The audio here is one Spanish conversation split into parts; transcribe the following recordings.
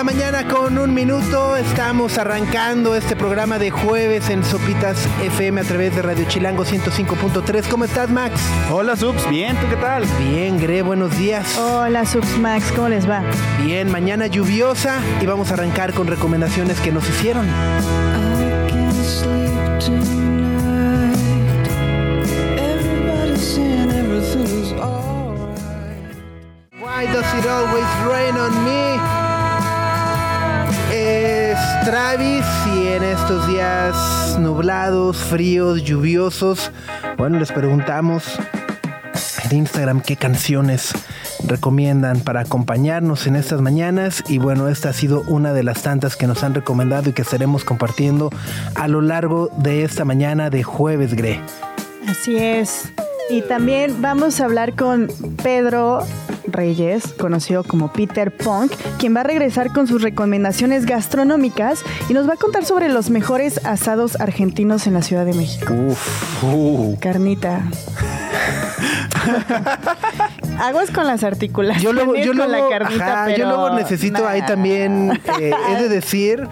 la mañana con un minuto. Estamos arrancando este programa de jueves en Sopitas FM a través de Radio Chilango 105.3. ¿Cómo estás, Max? Hola, Subs. Bien, ¿tú qué tal? Bien, Gre, buenos días. Hola, Subs Max, ¿cómo les va? Bien, mañana lluviosa y vamos a arrancar con recomendaciones que nos hicieron. Why does it always rain on me? Travis y en estos días nublados, fríos, lluviosos, bueno, les preguntamos en Instagram qué canciones recomiendan para acompañarnos en estas mañanas y bueno, esta ha sido una de las tantas que nos han recomendado y que estaremos compartiendo a lo largo de esta mañana de jueves, Gre. Así es. Y también vamos a hablar con Pedro Reyes, conocido como Peter Punk, quien va a regresar con sus recomendaciones gastronómicas y nos va a contar sobre los mejores asados argentinos en la Ciudad de México. Uf, uh. Carnita. Aguas con las articulaciones Yo luego, yo luego, la carnita, ajá, yo luego necesito ahí también, eh, he de decir,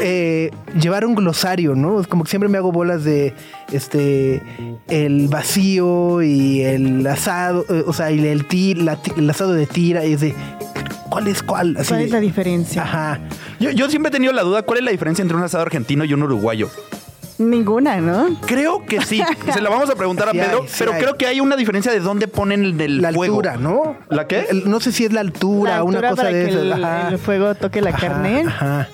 eh, llevar un glosario, ¿no? Es como que siempre me hago bolas de este el vacío y el asado, eh, o sea, y el, ti- la el asado de tira, y es de ¿cuál es cuál? Así ¿Cuál de- es la diferencia? Ajá. Yo, yo siempre he tenido la duda, ¿cuál es la diferencia entre un asado argentino y un uruguayo? Ninguna, ¿no? Creo que sí. Se la vamos a preguntar a Sí hay, Pedro, sí pero hay. creo que hay una diferencia de dónde ponen el, el La fuego. altura, ¿no? ¿La qué? El- no sé si es la altura, La una cosa para de que esas. el, ajá. el fuego toque la Ajá, carne. Ajá.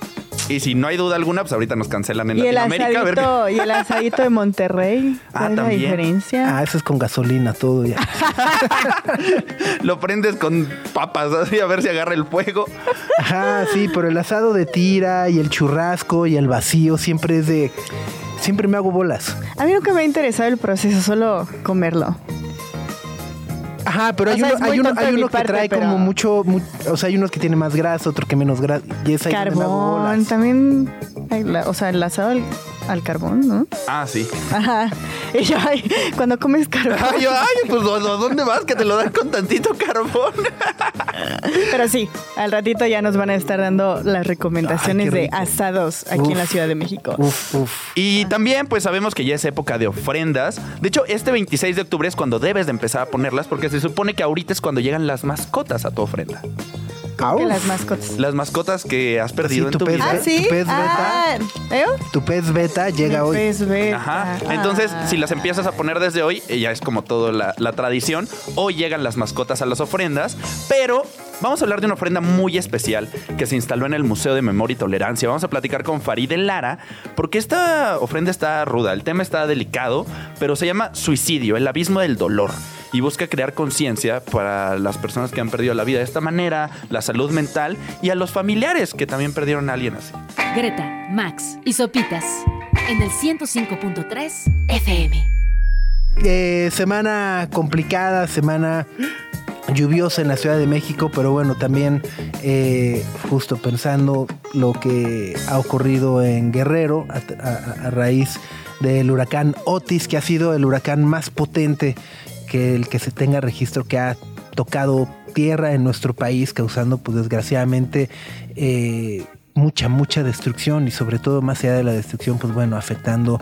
Y si no hay duda alguna, pues ahorita nos cancelan en Y el, Latinoamérica. a ver qué- asadito, y el asadito de Monterrey. Ah, ¿Cuál es la también. diferencia? Ah, eso es con gasolina todo ya. Lo prendes con papas, así a ver si agarra el fuego. Ajá, sí, pero el asado de tira y el churrasco y el vacío siempre es de. Siempre me hago bolas. A mí nunca me ha interesado el proceso, solo comerlo. Ajá, pero O hay sea, uno, muy hay uno, hay uno que parte, trae pero- como mucho, mu- O sea, hay unos que tienen más grasa, otro que menos grasa. Y es ahí donde me hago Carbón, también. o sea, el asado al, carbón, ¿no? Ah, sí. Ajá. Y yo, ay, cuando comes carbón. Ay, yo, ay, pues ¿a dónde vas? Que te lo dan con tantito carbón. Pero sí, al ratito ya nos van a estar dando las recomendaciones Ay, de asados aquí Uf. en la Ciudad de México. Uf, uf. Y también, pues sabemos que ya es época de ofrendas. De hecho, este 26 de octubre es cuando debes de empezar a ponerlas, porque se supone que ahorita es cuando llegan las mascotas a tu ofrenda. Ah, Que las mascotas. Las mascotas que has perdido Sí, en tu tu pez, vida. Ah, sí. ¿Tu pez Ah, ¿eh? Tu pez beta llega Mi hoy. pez beta. Ajá. Entonces, Ah. si las empiezas a poner desde hoy, eh, ya es como toda la, la tradición. Hoy llegan las mascotas a las ofrendas, pero vamos a hablar de una ofrenda muy especial que se instaló en el Museo de Memoria y Tolerancia. Vamos a platicar con Farid Lara, porque esta ofrenda está ruda, el tema está delicado, pero se llama Suicidio, el abismo del dolor. Y busca crear conciencia para las personas que han perdido la vida de esta manera, la salud mental y a los familiares que también perdieron a alguien así. Greta, Max y Sopitas en el 105.3 FM. Eh, semana complicada, semana lluviosa en la Ciudad de México, pero bueno, también eh, justo pensando lo que ha ocurrido en Guerrero a, raíz del huracán Otis, que ha sido el huracán más potente que el que se tenga registro que ha tocado tierra en nuestro país, causando pues desgraciadamente eh, mucha, mucha destrucción y sobre todo más allá de la destrucción, pues bueno, afectando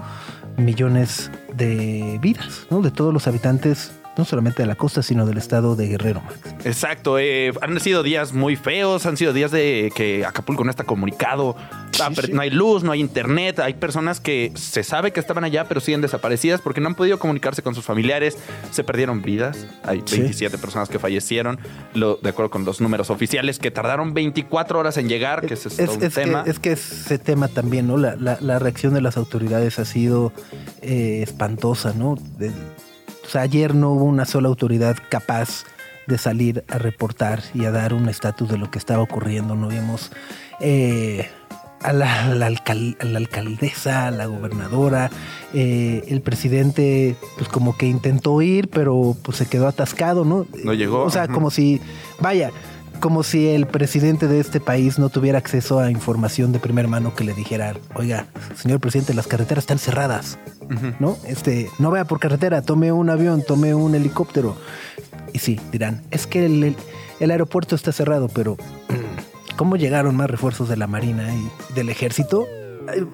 millones de vidas, ¿no? De todos los habitantes, no solamente de la costa, sino del estado de Guerrero, Max. Exacto, eh, han sido días muy feos, han sido días de que Acapulco no está comunicado, Ah, sí. no hay luz, no hay internet, hay personas que se sabe que estaban allá pero siguen desaparecidas porque no han podido comunicarse con sus familiares, se perdieron vidas, hay Sí. 27 personas que fallecieron, lo, de acuerdo con los números oficiales, que tardaron 24 horas en llegar, que es, Es, que, tema. es que ese tema también, ¿no? La, la- la reacción de las autoridades ha sido eh, espantosa, ¿no? De- o sea, ayer no hubo una sola autoridad capaz de salir a reportar y a dar un estatus de lo que estaba ocurriendo. No vimos eh, a, la, a la alcal- a la alcaldesa, a la gobernadora, eh, el presidente, pues como que intentó ir, pero pues se quedó atascado, ¿no? No llegó, O sea, como si, vaya, como si el presidente de este país no tuviera acceso a información de primera mano que le dijera, oiga, señor presidente, las carreteras están cerradas, ¿no? Este, no vaya por carretera, tome un avión, tome un helicóptero. Y sí, dirán, es que el, el- el aeropuerto está cerrado, pero ¿cómo llegaron más refuerzos de la Marina y del Ejército?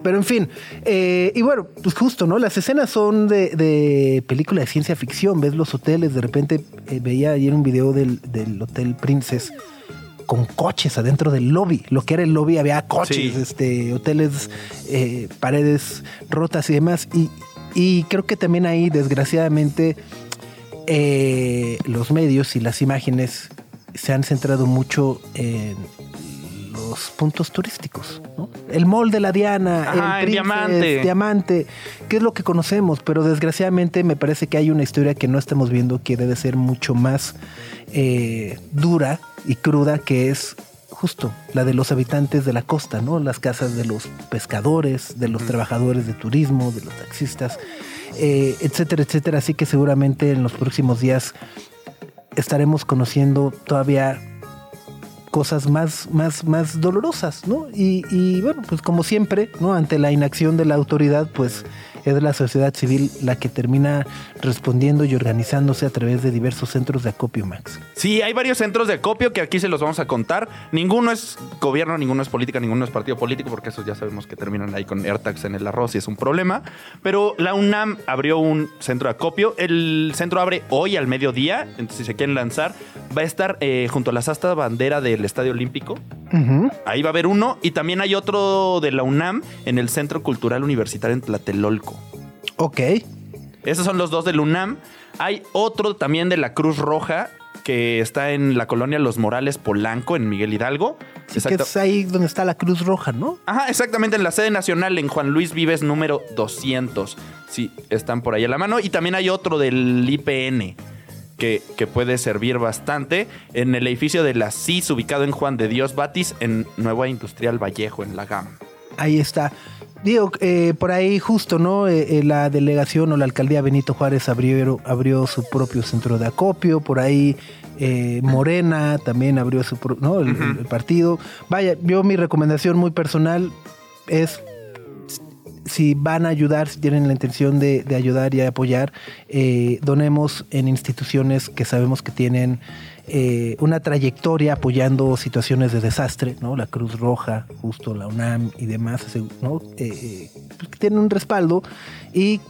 Pero en fin, eh, y bueno, pues justo, ¿no? Las escenas son de, de película de ciencia ficción, ves los hoteles, de repente eh, veía ayer un video del, del Hotel Princess con coches adentro del lobby. Lo que era el lobby había coches, Sí. este, hoteles, eh, paredes rotas y demás. Y, y creo que también ahí, desgraciadamente, eh, los medios y las imágenes se han centrado mucho en los puntos turísticos. ¿no? El mall de la Diana, Ajá, el Diamante. Diamante, que es lo que conocemos, pero desgraciadamente me parece que hay una historia que no estamos viendo que debe ser mucho más eh, dura y cruda, que es justo la de los habitantes de la costa, ¿no? Las casas de los pescadores, de los trabajadores de turismo, de los taxistas, eh, etcétera, etcétera. Así que seguramente en los próximos días estaremos conociendo todavía cosas más, más, más dolorosas, ¿no? Y, y, bueno, pues como siempre, ¿no? Ante la inacción de la autoridad, pues es la sociedad civil la que termina respondiendo y organizándose a través de diversos centros de acopio, Max. Sí, hay varios centros de acopio que aquí se los vamos a contar. Ninguno es gobierno, ninguno es política, ninguno es partido político, porque esos ya sabemos que terminan ahí con AirTags en el arroz y es un problema. Pero la UNAM abrió un centro de acopio. El centro abre hoy al mediodía, entonces si se quieren lanzar, va a estar eh, junto a la asta bandera del Estadio Olímpico. Ahí va a haber uno y también hay otro de la UNAM en el Centro Cultural Universitario en Tlatelolco. Ok. Esos son los dos del UNAM. Hay otro también de la Cruz Roja que está en la colonia Los Morales Polanco, en Miguel Hidalgo. Sí, que es ahí donde está la Cruz Roja, ¿no? Ajá, exactamente, en la sede nacional, en Juan Luis Vives número 200. Sí, están por ahí a la mano. Y también hay otro del IPN. Que, que puede servir bastante en el edificio de la CIS ubicado en Juan de Dios Batis en Nueva Industrial Vallejo en la GAM. Ahí está. Digo, eh, por ahí justo, ¿no? Eh, eh, la delegación o la alcaldía Benito Juárez abrió, abrió su propio centro de acopio. Por ahí Morena también abrió su pro- ¿no? el partido. Vaya, yo mi recomendación muy personal es si van a ayudar, si tienen la intención de, de ayudar y apoyar, eh, donemos en instituciones que sabemos que tienen eh, una trayectoria apoyando situaciones de desastre, ¿no? La Cruz Roja, justo la UNAM y demás, ¿no? Eh, pues tienen un respaldo y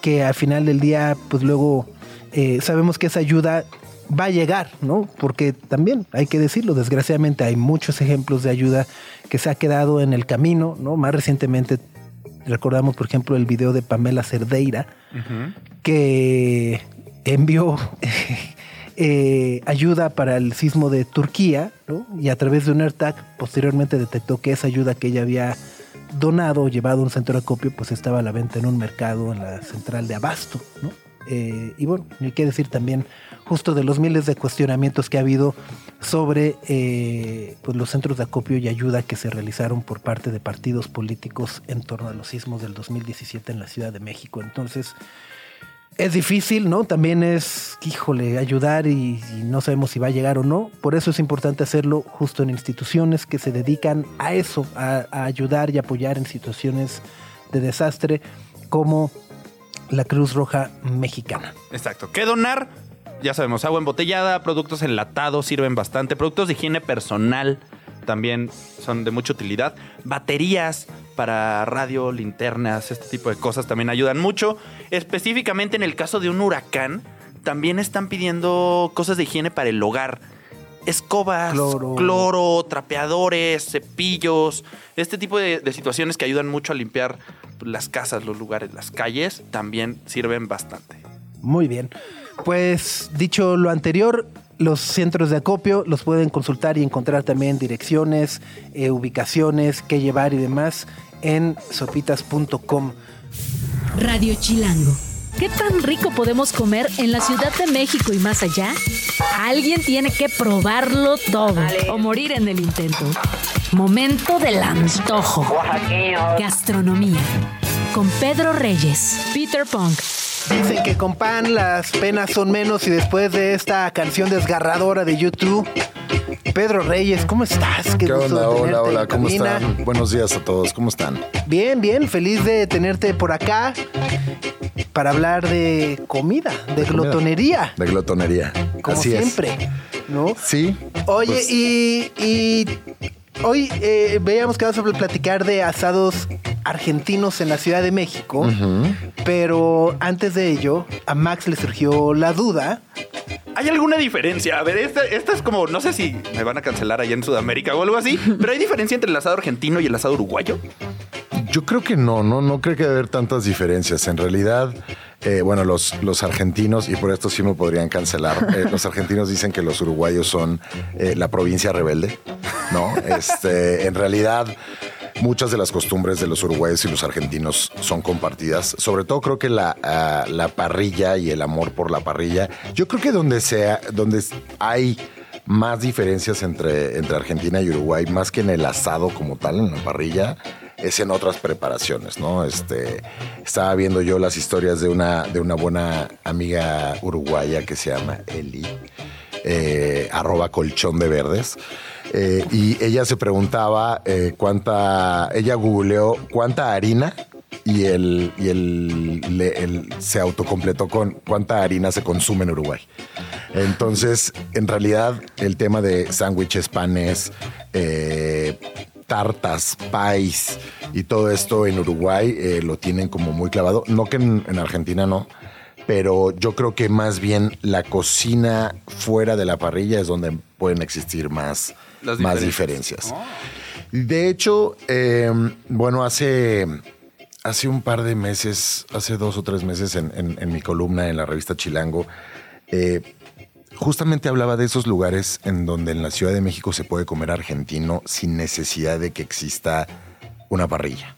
que al final del día, pues luego sabemos que esa ayuda va a llegar, ¿no? Porque también hay que decirlo, desgraciadamente hay muchos ejemplos de ayuda que se ha quedado en el camino, ¿no? Más recientemente recordamos, por ejemplo, el video de Pamela Cerdeira, que envió eh, ayuda para el sismo de Turquía, ¿no? Y a través de un AirTag posteriormente detectó que esa ayuda que ella había donado o llevado a un centro de acopio, pues estaba a la venta en un mercado en la central de Abasto, ¿no? Eh, y bueno, hay que decir también justo de los miles de cuestionamientos que ha habido sobre eh, pues los centros de acopio y ayuda que se realizaron por parte de partidos políticos en torno a los sismos del 2017 en la Ciudad de México. Entonces, es difícil, ¿no? También es, híjole, ayudar y, no sabemos si va a llegar o no. Por eso es importante hacerlo justo en instituciones que se dedican a eso, a ayudar y apoyar en situaciones de desastre como la Cruz Roja Mexicana. Exacto. ¿Qué donar? Ya sabemos, agua embotellada, productos enlatados sirven bastante, productos de higiene personal también son de mucha utilidad, baterías para radio, linternas, este tipo de cosas también ayudan mucho. Específicamente en el caso de un huracán, también están pidiendo cosas de higiene para el hogar. Escobas, Cloro. cloro, trapeadores, cepillos, este tipo de, de situaciones que ayudan mucho a limpiar las casas, los lugares, las calles, también sirven bastante. Muy bien. Pues dicho lo anterior, los centros de acopio los pueden consultar y encontrar también direcciones, eh, ubicaciones, qué llevar y demás en sopitas.com. Radio Chilango. ¿Qué tan rico podemos comer en la Ciudad de México y más allá? Alguien tiene que probarlo todo o morir en el intento. Momento del antojo. Gastronomía. Con Pedro Reyes, Peter Punk. Dicen que con pan las penas son menos y después de esta canción desgarradora de YouTube, Pedro Reyes, ¿cómo estás? ¿Qué, gusto onda? Hola, hola, ¿cómo cabina. están? Buenos días a todos, ¿cómo están? Bien, bien, feliz de tenerte por acá para hablar de comida, de, glotonería, De glotonería. como Así siempre, es. ¿no? Sí. Oye, pues, y, y hoy eh, veíamos que vamos a platicar de asados argentinos en la Ciudad de México, pero antes de ello, a Max le surgió la duda. ¿Hay alguna diferencia? A ver, esta, esta es como, no sé si me van a cancelar allá en Sudamérica o algo así, pero ¿hay diferencia entre el asado argentino y el asado uruguayo? Yo creo que no, no, no creo que haya haber tantas diferencias. En realidad, eh, bueno, los, los argentinos, y por esto sí me podrían cancelar, eh, los argentinos dicen que los uruguayos son eh, la provincia rebelde, ¿no? Este, en realidad, muchas de las costumbres de los uruguayos y los argentinos son compartidas. Sobre todo creo que la, ah, la parrilla y el amor por la parrilla. Yo creo que donde sea, donde hay más diferencias entre, entre Argentina y Uruguay, más que en el asado como tal, en la parrilla, es en otras preparaciones, ¿no? Este, estaba viendo yo las historias de una, de una buena amiga uruguaya que se llama Eli, eh, arroba colchón de verdes. eh, y ella se preguntaba eh, cuánta, ella googleó cuánta harina y él, y él, le- se autocompletó con cuánta harina se consume en Uruguay. Entonces, en realidad, el tema de sándwiches, panes, eh, tartas, pies y todo esto en Uruguay eh, lo tienen como muy clavado. No que en, en Argentina no, pero yo creo que más bien la cocina fuera de la parrilla es donde pueden existir más, Las más diferencias. diferencias. De hecho, eh, bueno, hace, hace un par de meses, hace dos o tres meses en, en- en mi columna en la revista Chilango, eh, justamente hablaba de esos lugares en donde en la Ciudad de México se puede comer argentino sin necesidad de que exista una parrilla.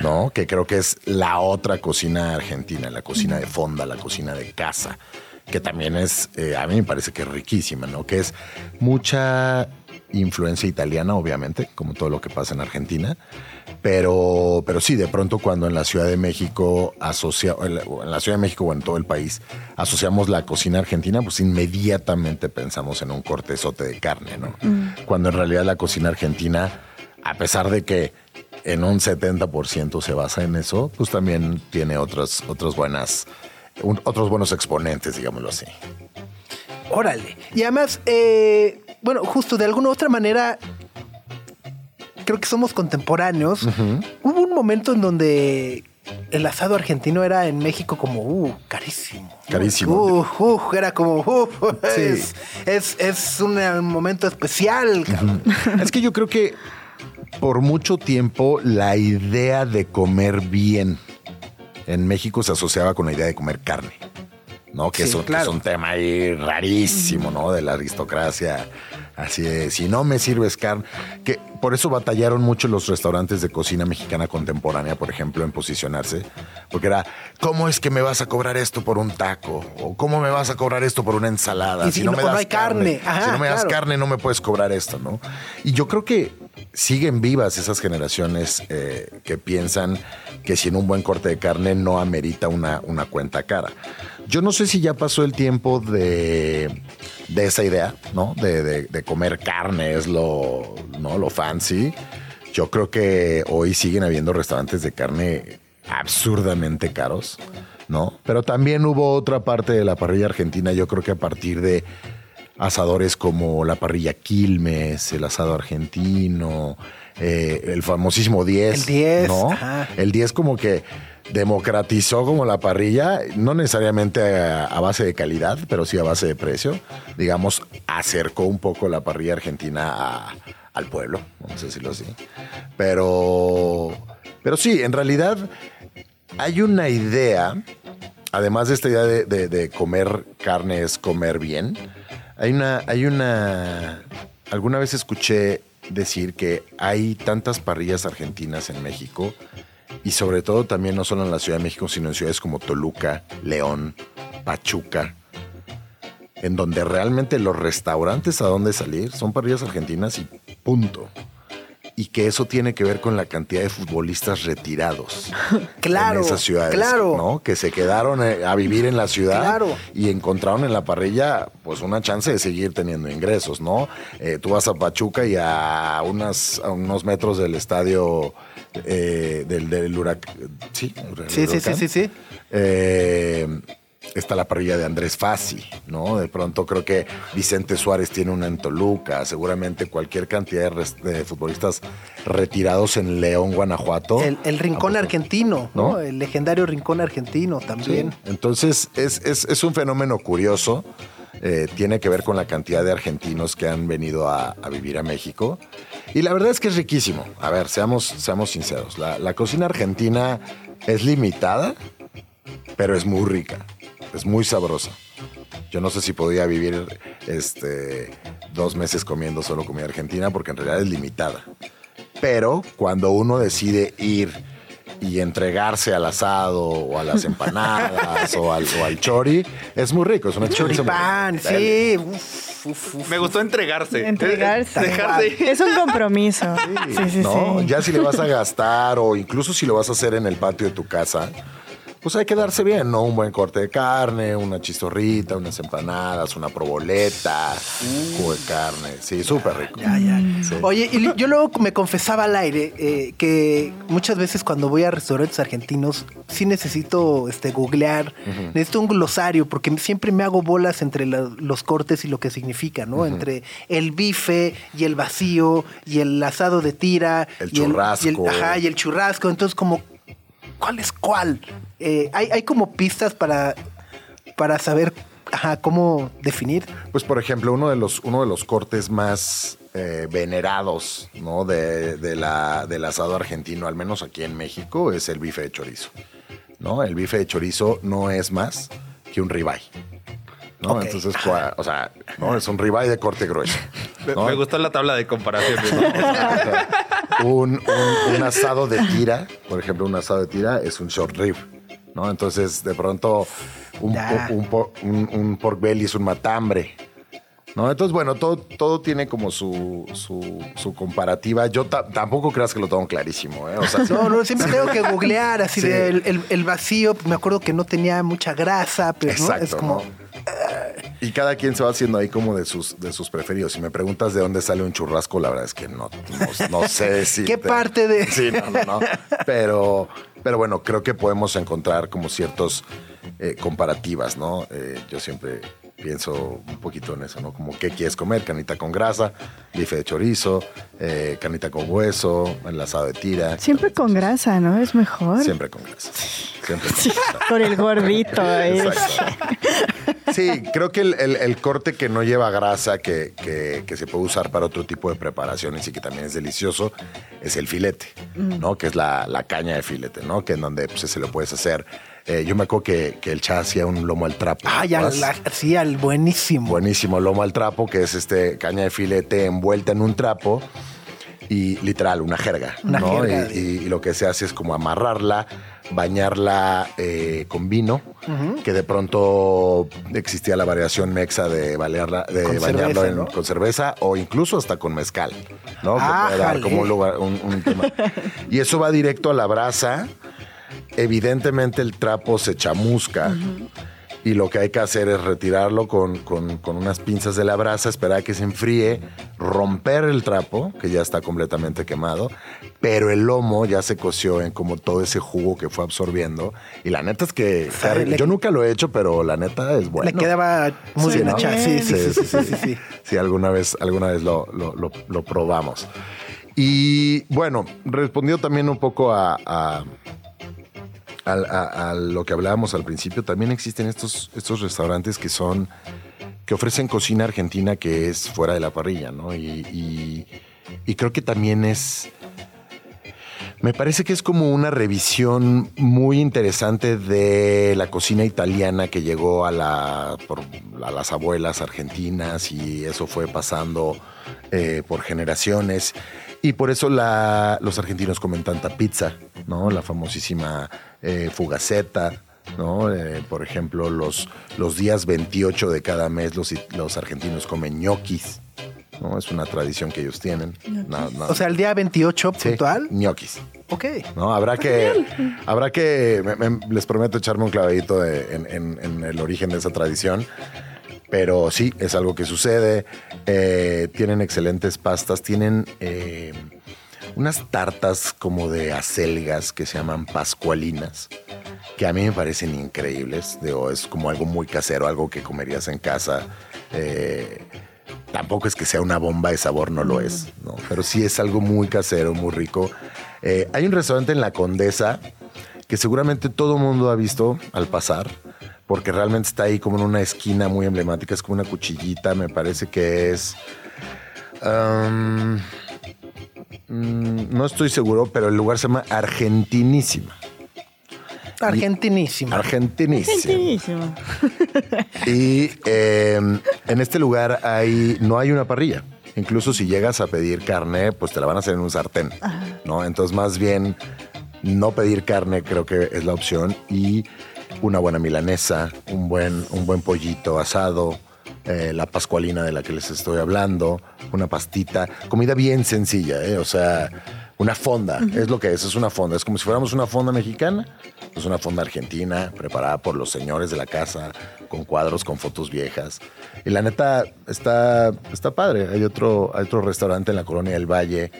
¿No? Que creo que es la otra cocina argentina, la cocina de fonda, la cocina de casa, que también es, eh, a mí me parece que es riquísima, ¿no? Que es mucha influencia italiana, obviamente, como todo lo que pasa en Argentina, pero, pero sí, de pronto cuando en la Ciudad de México asocia, en la- en la Ciudad de México o en todo el país asociamos la cocina argentina, pues inmediatamente pensamos en un cortezote de carne, ¿no? Cuando en realidad la cocina argentina, a pesar de que en un 70% se basa en eso, pues también tiene otras, otras buenas, un- otros buenos exponentes, digámoslo así. Órale. Y además, eh, bueno, justo de alguna u otra manera, creo que somos contemporáneos. Hubo un momento en donde el asado argentino era en México como, uh, carísimo. Carísimo. Uh, uh, era como, uh, Sí. es, es, es un eh, momento especial. cabrón. Es que yo creo que por mucho tiempo la idea de comer bien en México se asociaba con la idea de comer carne. ¿no? Que, Sí, es, un- que es un tema ahí rarísimo, ¿no? De la aristocracia. Así de, si no me sirves carne. Que por eso batallaron mucho los restaurantes de cocina mexicana contemporánea, por ejemplo, en posicionarse. Porque era, ¿cómo es que me vas a cobrar esto por un taco? ¿O cómo me vas a cobrar esto por una ensalada? Y si no- o no hay carne. Ajá, si no me das carne, no me puedes cobrar esto, ¿no? Y yo creo que siguen vivas esas generaciones eh, que piensan que si en un buen corte de carne no amerita una, una cuenta cara. Yo no sé si ya pasó el tiempo de, de esa idea, ¿no? De, de- de comer carne es lo, ¿no? lo fancy. Yo creo que hoy siguen habiendo restaurantes de carne absurdamente caros, ¿no? Pero también hubo otra parte de la parrilla argentina, yo creo que a partir de asadores como la parrilla Quilmes, el asado argentino, eh, el famosísimo 10. El 10, ¿no? ajá. El 10 como que democratizó como la parrilla, no necesariamente a, base de calidad, pero sí a base de precio. Digamos, acercó un poco la parrilla argentina a- al pueblo, vamos a decirlo así. Pero, pero sí, en realidad hay una idea, además de esta idea de, de- de comer carne es comer bien, hay una, hay una, alguna vez escuché decir que hay tantas parrillas argentinas en México y sobre todo también no solo en la Ciudad de México, sino en ciudades como Toluca, León, Pachuca, en donde realmente los restaurantes a donde salir son parrillas argentinas y punto. Y que eso tiene que ver con la cantidad de futbolistas retirados Claro, en esas ciudades, claro. ¿no? Que se quedaron eh, a vivir en la ciudad Claro. y encontraron en la parrilla pues una chance de seguir teniendo ingresos, ¿no? Eh, tú vas a Pachuca y a, unas, a unos metros del estadio eh, del, del huracán, sí, Sí, sí, sí, sí, sí. eh, está la parrilla de Andrés Fassi, ¿no? De pronto creo que Vicente Suárez tiene una en Toluca, seguramente cualquier cantidad de, futbolistas retirados en León, Guanajuato. El, el rincón Ah, pues, argentino, ¿no? ¿no? El legendario rincón argentino Sí. también. Entonces es, es- es un fenómeno curioso. eh, tiene que ver con la cantidad de argentinos que han venido a, a vivir a México. Y la verdad es que es riquísimo. A ver, seamos, seamos sinceros. La, la cocina argentina es limitada, pero es muy rica. Es muy sabrosa. Yo no sé si podía vivir este, dos meses comiendo solo comida argentina porque en realidad es limitada. Pero cuando uno decide ir y entregarse al asado o a las empanadas o, al, o al chori, es muy rico. Es una experiencia muy Choripán, sí. Uf, uf, uf. Me gustó entregarse. Entregarse. Dejarse. Es un compromiso. Sí, sí, ¿no? sí. Ya si le vas a gastar o incluso si lo vas a hacer en el patio de tu casa, pues hay que darse bien, ¿no? Un buen corte de carne, una chistorrita, unas empanadas, una proboleta, jugo de carne. Sí, súper rico. Ya, ya. Sí. Oye, y yo luego me confesaba al aire eh, que muchas veces cuando voy a restaurantes argentinos sí necesito este, googlear, necesito un glosario porque siempre me hago bolas entre la- los cortes y lo que significa, ¿no? Entre el bife y el vacío y el asado de tira. El y y el- churrasco. ajá, y el churrasco. Entonces, como, ¿cuál es cuál? Eh, hay, hay como pistas para, para saber cómo definir. Pues, por ejemplo, uno de los, uno de los cortes más eh, venerados ¿no? de, de la, del asado argentino, al menos aquí en México, es el bife de chorizo. ¿no? El bife de chorizo no es más que un ribeye. ¿No? Entonces, o sea, ¿no? es un ribeye de corte grueso. Me- ¿no? Me gustó la tabla de comparaciones. ¿no? un, un- un asado de tira, por ejemplo, un asado de tira es un short rib, ¿no? Entonces, de pronto, un- un pork belly es un matambre, ¿no? Entonces, bueno, todo, todo tiene como su, su, su comparativa. Yo ta- tampoco creas que lo tengo clarísimo, ¿eh? O sea, No, no, siempre tengo que googlear así Sí. de el, el- el vacío. Me acuerdo que no tenía mucha grasa, pero ¿no? Exacto, es como. ¿no? Y cada quien se va haciendo ahí como de sus, de sus preferidos. Si me preguntas de dónde sale un churrasco, la verdad es que no, no, no sé decir. ¿Qué parte de- Sí, no, no, no. Pero, pero bueno, creo que podemos encontrar como ciertos eh, comparativas, ¿no? Eh, yo siempre pienso un poquito en eso, ¿no? Como qué quieres comer, canita con grasa, bife de chorizo, eh, canita con hueso, enlazado de tira. Siempre con grasa, ¿no? Es mejor. Siempre con grasa. Siempre con grasa. Con el gordito ahí. Exacto. Sí, creo que el, el- el corte que no lleva grasa, que, que- que se puede usar para otro tipo de preparaciones y que también es delicioso, es el filete, ¿no? Que es la, la caña de filete, ¿no? Que en donde pues, se lo puedes hacer. Eh, yo me acuerdo que, que el cha hacía un lomo al trapo. Ah, ya, sí, al buenísimo. Buenísimo, lomo al trapo, que es este caña de filete envuelta en un trapo y literal, una jerga. Una ¿no? jerga. Y, y- y lo que se hace es como amarrarla, bañarla eh, con vino, que de pronto existía la variación mexa de, balearla, de Con bañarlo cerveza, en- ¿no? con cerveza o incluso hasta con mezcal, ¿no? Que puede dar como un lugar, un- un tema. Y eso va directo a la brasa. Evidentemente el trapo se chamusca. Y lo que hay que hacer es retirarlo con, con- con unas pinzas de la brasa, esperar a que se enfríe, romper el trapo, que ya está completamente quemado, pero el lomo ya se coció en como todo ese jugo que fue absorbiendo. Y la neta es que Sabe, le- yo nunca lo he hecho, pero la neta es bueno. Le quedaba muy Sí, bien ¿no? hecha. Sí, sí, sí, sí, sí, sí, sí. Sí, alguna vez, alguna vez lo, lo- lo- lo probamos. Y bueno, respondió también un poco a, a- a- lo que hablábamos al principio. También existen estos, estos restaurantes que son que ofrecen cocina argentina que es fuera de la parrilla, ¿no? Y, creo que también es. Me parece que es como una revisión muy interesante de la cocina italiana que llegó a, la, por- a las abuelas argentinas y eso fue pasando eh, por generaciones. Y por eso los argentinos comen tanta pizza, ¿no? La famosísima eh, fugaceta, ¿no? Eh, por ejemplo, los, los días 28 de cada mes los, los argentinos comen ñoquis. ¿no? Es una tradición que ellos tienen. No, no. O sea, el día 28 Sí, puntual. ñoquis. Ok. ¿no? Habrá que, habrá que, me- me- les prometo echarme un clavadito de- en, en- en el origen de esa tradición. Pero sí, es algo que sucede. Eh, tienen excelentes pastas, tienen eh, unas tartas como de acelgas que se llaman pascualinas, que a mí me parecen increíbles. Digo, es como algo muy casero, algo que comerías en casa. Eh, tampoco es que sea una bomba de sabor, no lo es, ¿no? Pero sí es algo muy casero, muy rico. Eh, hay un restaurante en La Condesa que seguramente todo mundo ha visto al pasar, porque realmente está ahí como en una esquina muy emblemática, es como una cuchillita, me parece que es... um, mm, no estoy seguro, pero el lugar se llama Argentinísima. Argentinísima. Buenísimo. Y eh, en este lugar hay, no hay una parrilla. Incluso si llegas a pedir carne, pues te la van a hacer en un sartén. ¿no? Entonces, más bien, no pedir carne creo que es la opción. Y una buena milanesa, un buen, un buen pollito asado, eh, la pascualina de la que les estoy hablando, una pastita, comida bien sencilla, ¿eh? o sea, una fonda, es lo que es, es una fonda, es como si fuéramos una fonda mexicana, es una fonda argentina preparada por los señores de la casa, con cuadros, con fotos viejas. Y la neta está, está padre, hay otro, hay otro restaurante en la colonia del Valle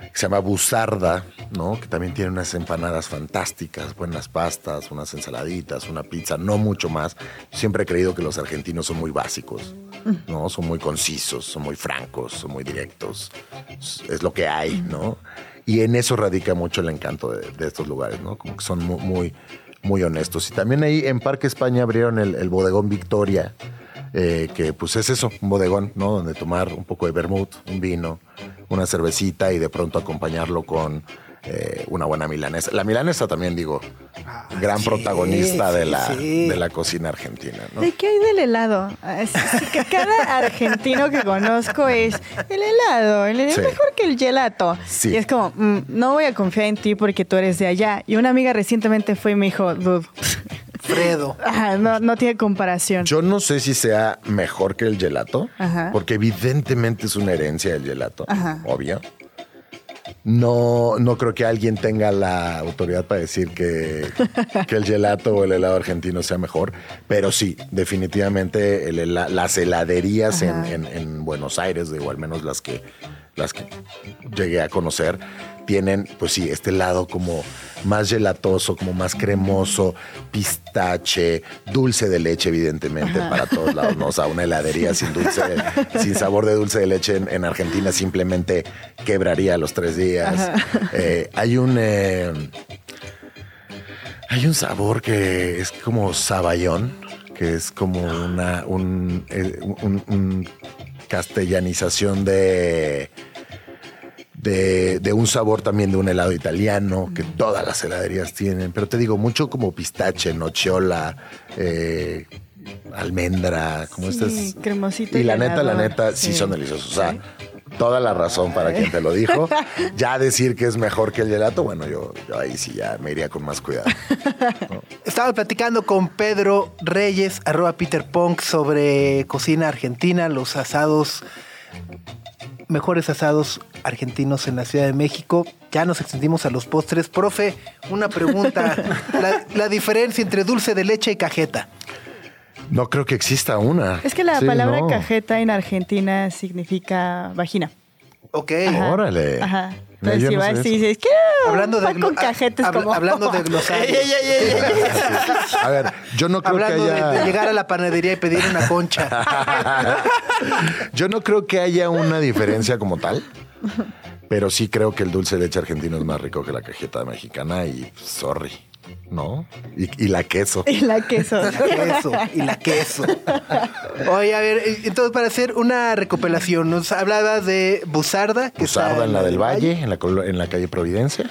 que se llama Busarda, ¿no? Que también tiene unas empanadas fantásticas, buenas pastas, unas ensaladitas, una pizza, no mucho más. Siempre he creído que los argentinos son muy básicos, ¿no? Son muy concisos, son muy francos, son muy directos. Es- lo que hay, ¿no? Y en eso radica mucho el encanto de, de estos lugares, ¿no? Como que son mu- muy, muy, honestos. Y también ahí en Parque España abrieron el, el bodegón Victoria, eh, que pues es eso, un bodegón, ¿no? Donde tomar un poco de vermut, un vino, una cervecita y de pronto acompañarlo con eh, una buena milanesa. La milanesa también, digo, gran sí, protagonista de, la, sí. de la cocina argentina, ¿no? ¿De qué hay del helado? Ah, es- es que cada argentino que conozco es el helado, el helado Sí. es mejor que el gelato. Sí. Y es como, mm, no voy a confiar en ti porque tú eres de allá. Y una amiga recientemente fue y me dijo, dude, Fredo. ah, no, no tiene comparación. Yo no sé si sea mejor que el gelato, Ajá. porque evidentemente es una herencia del gelato, Ajá. obvio. No, no creo que alguien tenga la autoridad para decir que, que el gelato o el helado argentino sea mejor, pero sí, definitivamente el las heladerías en, Ajá. en- en Buenos Aires, digo, al menos las que, las que llegué a conocer, tienen, pues sí, este lado como más gelatoso, como más cremoso, pistache, dulce de leche, evidentemente, para todos lados, ¿no? O sea, una heladería sin dulce, sin sabor de dulce de leche en, en Argentina simplemente quebraría a los tres días. Eh, hay un. eh, hay un sabor que es como saballón, que es como una un, eh, un- un castellanización de, de, de un sabor también de un helado italiano que todas las heladerías tienen. Pero te digo, mucho como pistache, nochola, eh, almendra, como Sí, estas. cremosito Y y la neta, la neta, sí, sí. son deliciosos. O sea, toda la razón para quien te lo dijo. Ya decir que es mejor que el gelato, bueno, yo, yo ahí sí ya me iría con más cuidado. Estaba platicando con Pedro Reyes, arroba Peter Punk, sobre cocina argentina, los asados, mejores asados argentinos en la Ciudad de México. Ya nos extendimos a los postres. Profe, una pregunta. la, la diferencia entre dulce de leche y cajeta. No creo que exista una. Es que la Sí, palabra no. cajeta en Argentina significa vagina. Ok. Ajá. Órale. Ajá. Mira, Entonces, si no vas y dices, quiero Hablando de, con cajetes habla- como... hablando de glosario. A ver, yo no creo Hablando que de, haya. de llegar a la panadería y pedir una concha. Yo no creo que haya una diferencia como tal. Pero sí creo que el dulce de leche argentino es más rico que la cajeta mexicana y sorry, ¿no? Y, y la queso. Y la queso. La queso y la queso. Oye, a ver, eh, entonces para hacer una recopilación, nos hablabas de Busarda. que está Usarda en la del Valle, en la, en la calle Providencia.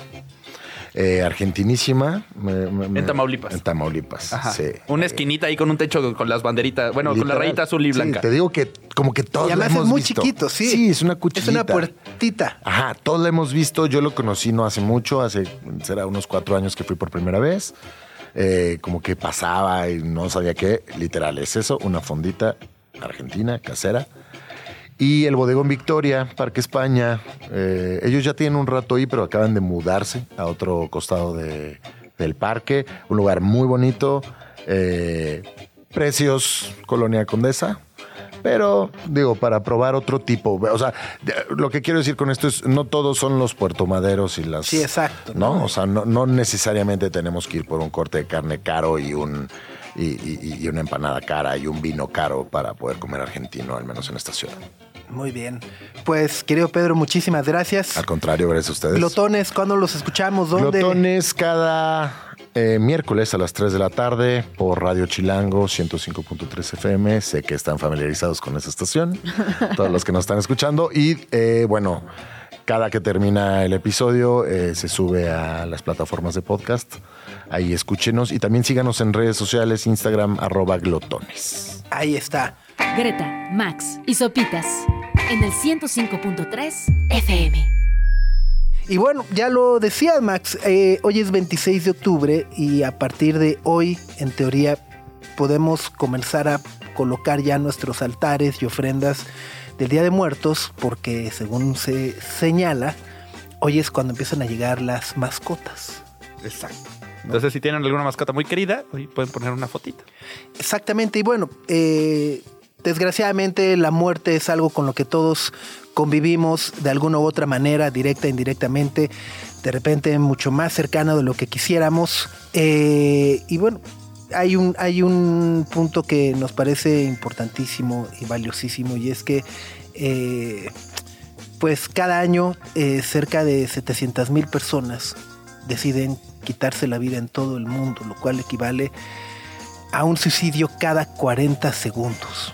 Eh, argentinísima. me- me- me- En Tamaulipas. En Tamaulipas, Ajá. sí. Una esquinita ahí con un techo con las banderitas, bueno, con la rayita azul y Sí, blanca. te digo que como que todos Y la además es muy visto. chiquito, sí. Sí, es una Es cuchillita. una puertita. Ajá, todos la hemos visto. Yo lo conocí no hace mucho, hace será unos cuatro años que fui por primera vez. Eh, como que pasaba y no sabía qué. Literal, es eso, una fondita argentina, casera. Y el Bodegón Victoria, Parque España, eh, ellos ya tienen un rato ahí, pero acaban de mudarse a otro costado de- del parque. Un lugar muy bonito. eh, precios Colonia Condesa. Pero, digo, para probar otro tipo. O sea, lo que quiero decir con esto es, no todos son los puertomaderos y las... Sí, exacto, ¿No? ¿no? O sea, no, no necesariamente tenemos que ir por un corte de carne caro y un... Y, y- y una empanada cara y un vino caro para poder comer argentino, al menos en esta ciudad. Muy bien. Pues, querido Pedro, muchísimas gracias. Al contrario, gracias a ustedes. Glotones, ¿cuándo los escuchamos? ¿Dónde? Glotones cada eh, miércoles a las 3 de la tarde por Radio Chilango 105.3 FM. Sé que están familiarizados con esa estación, todos los que nos están escuchando. Y eh, bueno, cada que termina el episodio eh, se sube a las plataformas de podcast. Ahí escúchenos y también síganos en redes sociales, Instagram, arroba glotones. Ahí está. Greta, Max y Sopitas en el 105.3 FM. Y bueno, ya lo decía Max, eh, hoy es 26 de octubre y a partir de hoy, en teoría, podemos comenzar a colocar ya nuestros altares y ofrendas del Día de Muertos, porque según se señala, hoy es cuando empiezan a llegar las mascotas. Exacto. Entonces, si tienen alguna mascota muy querida, hoy pueden poner una fotito. Exactamente, y bueno, eh, desgraciadamente la muerte es algo con lo que todos convivimos de alguna u otra manera, directa, indirectamente, de repente mucho más cercano de lo que quisiéramos. Eh, y bueno, hay un, hay un punto que nos parece importantísimo y valiosísimo, y es que eh, pues cada año eh, cerca de 700 mil personas deciden quitarse la vida en todo el mundo, lo cual equivale a un suicidio cada 40 segundos.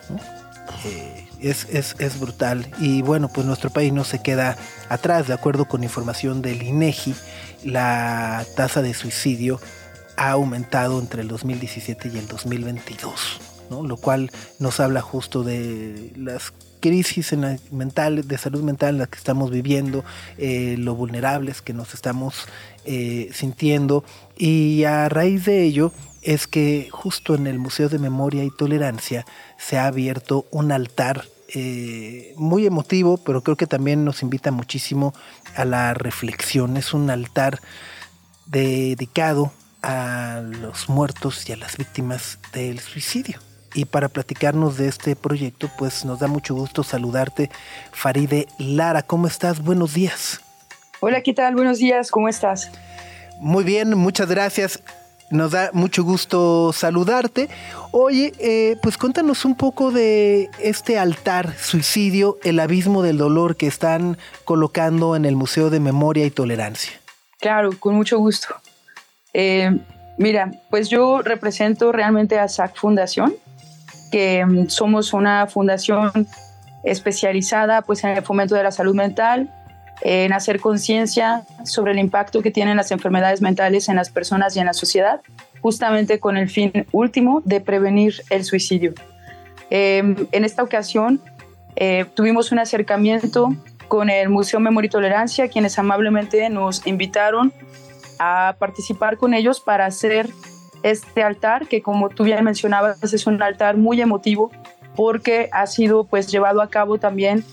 Eh, es, es- es brutal. Y bueno, pues nuestro país no se queda atrás. De acuerdo con información del INEGI, la tasa de suicidio ha aumentado entre el 2017 y el 2022, ¿no? lo cual nos habla justo de las crisis en la mental, de salud mental en la que estamos viviendo, eh, lo vulnerables que nos estamos eh, sintiendo y a raíz de ello es que justo en el Museo de Memoria y Tolerancia se ha abierto un altar eh, muy emotivo, pero creo que también nos invita muchísimo a la reflexión. Es un altar dedicado a los muertos y a las víctimas del suicidio. Y para platicarnos de este proyecto, pues nos da mucho gusto saludarte, Faride Lara. ¿Cómo estás? Buenos días. Hola, ¿qué tal? Buenos días, ¿cómo estás? Muy bien, muchas gracias. Nos da mucho gusto saludarte. Oye, eh, pues cuéntanos un poco de este altar suicidio, el abismo del dolor que están colocando en el Museo de Memoria y Tolerancia. Claro, con mucho gusto. Eh, mira, pues yo represento realmente a SAC Fundación, que mm, somos una fundación especializada pues, en el fomento de la salud mental, en hacer conciencia sobre el impacto que tienen las enfermedades mentales en las personas y en la sociedad, justamente con el fin último de prevenir el suicidio. Eh, en esta ocasión eh, tuvimos un acercamiento con el Museo Memoria y Tolerancia, quienes amablemente nos invitaron a participar con ellos para hacer este altar, que como tú bien mencionabas, es un altar muy emotivo porque ha sido pues llevado a cabo también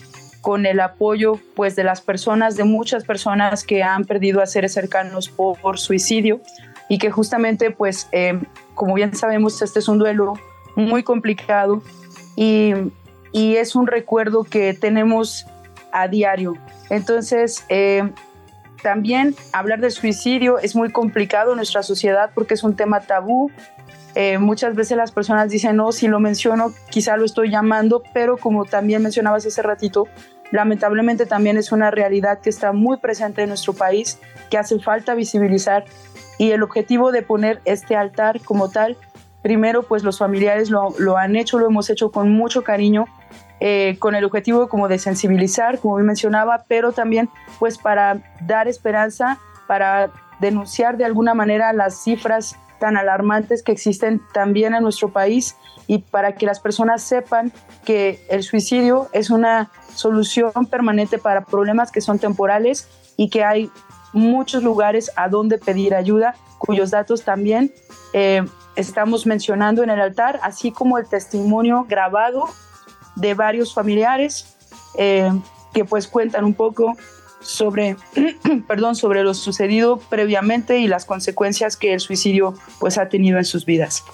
con el apoyo pues de las personas, de muchas personas que han perdido a seres cercanos por, por suicidio y que justamente pues eh, como bien sabemos este es un duelo muy complicado y, y es un recuerdo que tenemos a diario. Entonces, eh, también hablar de suicidio es muy complicado en nuestra sociedad porque es un tema tabú. Eh, muchas veces las personas dicen, no, si lo menciono, quizá lo estoy llamando, pero como también mencionabas hace ratito, lamentablemente también es una realidad que está muy presente en nuestro país, que hace falta visibilizar. Y el objetivo de poner este altar como tal, primero, pues los familiares lo, lo han hecho, lo hemos hecho con mucho cariño, eh, con el objetivo como de sensibilizar, como bien mencionaba, pero también pues para dar esperanza, para denunciar de alguna manera las cifras tan alarmantes que existen también en nuestro país y para que las personas sepan que el suicidio es una solución permanente para problemas que son temporales y que hay muchos lugares a donde pedir ayuda, cuyos datos también eh, estamos mencionando en el altar, así como el testimonio grabado de varios familiares eh, que pues cuentan un poco sobre, perdón, sobre lo sucedido previamente y las consecuencias que el suicidio pues ha tenido en sus vidas.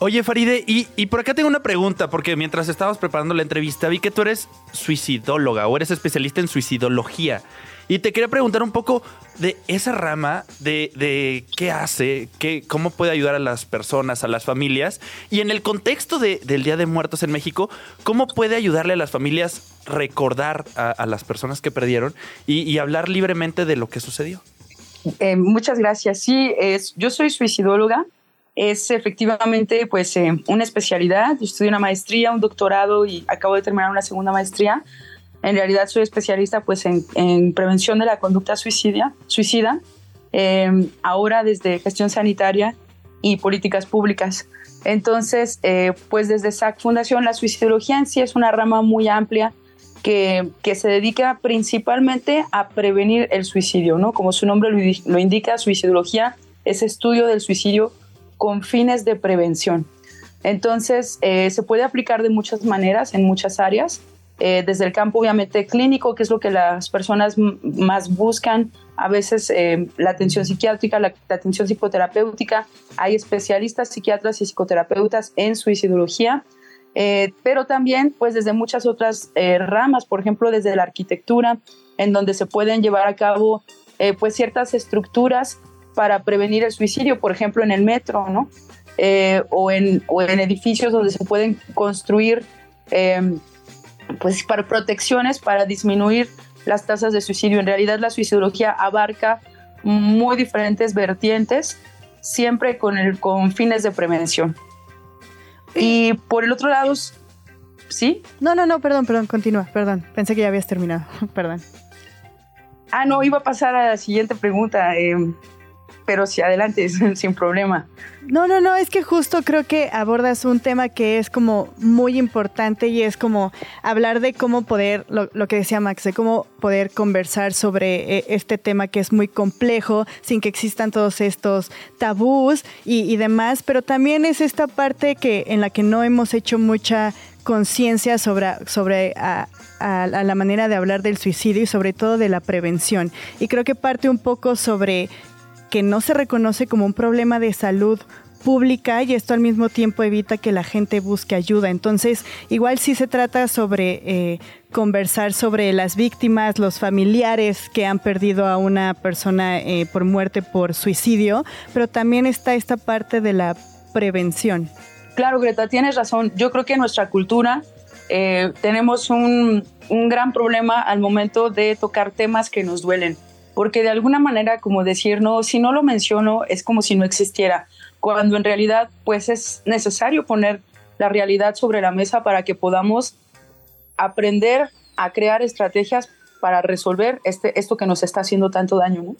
Oye, Faride, y, y, por acá tengo una pregunta, porque mientras estábamos preparando la entrevista vi que tú eres suicidóloga o eres especialista en suicidología. Y te quería preguntar un poco de esa rama, de, de qué hace, qué, cómo puede ayudar a las personas, a las familias. Y en el contexto de, del Día de Muertos en México, ¿cómo puede ayudarle a las familias recordar a, las personas que perdieron y, y, hablar libremente de lo que sucedió? Eh, muchas gracias. Sí, es, yo soy suicidóloga. Es efectivamente pues eh, una especialidad. Yo estudié una maestría, un doctorado y acabo de terminar una segunda maestría en realidad soy especialista pues, en, en prevención de la conducta suicida, suicida eh, ahora desde gestión sanitaria y políticas públicas. Entonces, eh, pues desde SAC Fundación, la suicidología en sí es una rama muy amplia que, que, se dedica principalmente a prevenir el suicidio, ¿no? Como su nombre lo, lo indica, suicidología es estudio del suicidio con fines de prevención. Entonces, eh, se puede aplicar de muchas maneras, en muchas áreas. Eh, desde el campo obviamente clínico, que es lo que las personas más buscan, a veces eh, la atención psiquiátrica, la, atención psicoterapéutica, hay especialistas psiquiatras y psicoterapeutas en suicidología, eh, pero también pues desde muchas otras ramas, por ejemplo desde la arquitectura, en donde se pueden llevar a cabo pues ciertas estructuras para prevenir el suicidio, por ejemplo en el metro, ¿no? o, en, o en edificios donde se pueden construir pues para protecciones para disminuir las tasas de suicidio. En realidad la suicidología abarca muy diferentes vertientes, siempre con, el, con fines de prevención. Y por el otro lado, ¿sí? No, no, no, perdón, perdón, continúa, perdón. Pensé que ya habías terminado, perdón. Ah, no, iba a pasar a la siguiente pregunta. Eh, pero sí, adelante, sin problema. No, no, no, es que justo creo que abordas un tema que es como muy importante y es como hablar de cómo poder, lo, que decía Max, de cómo poder conversar sobre eh, este tema que es muy complejo, sin que existan todos estos tabús y, demás, pero también es esta parte que en la que no hemos hecho mucha conciencia sobre, sobre a, la manera de hablar del suicidio y sobre todo de la prevención. Y creo que parte un poco sobre que no se reconoce como un problema de salud pública y esto al mismo tiempo evita que la gente busque ayuda. Entonces, igual sí se trata sobre eh, conversar sobre las víctimas, los familiares que han perdido a una persona eh, por muerte por suicidio, pero también está esta parte de la prevención. Claro, Greta, tienes razón. Yo creo que en nuestra cultura eh, tenemos un, un gran problema al momento de tocar temas que nos duelen porque de alguna manera como decir, no, si no lo menciono es como si no existiera, cuando en realidad pues es necesario poner la realidad sobre la mesa para que podamos aprender a crear estrategias para resolver este, esto que nos está haciendo tanto daño. ¿no?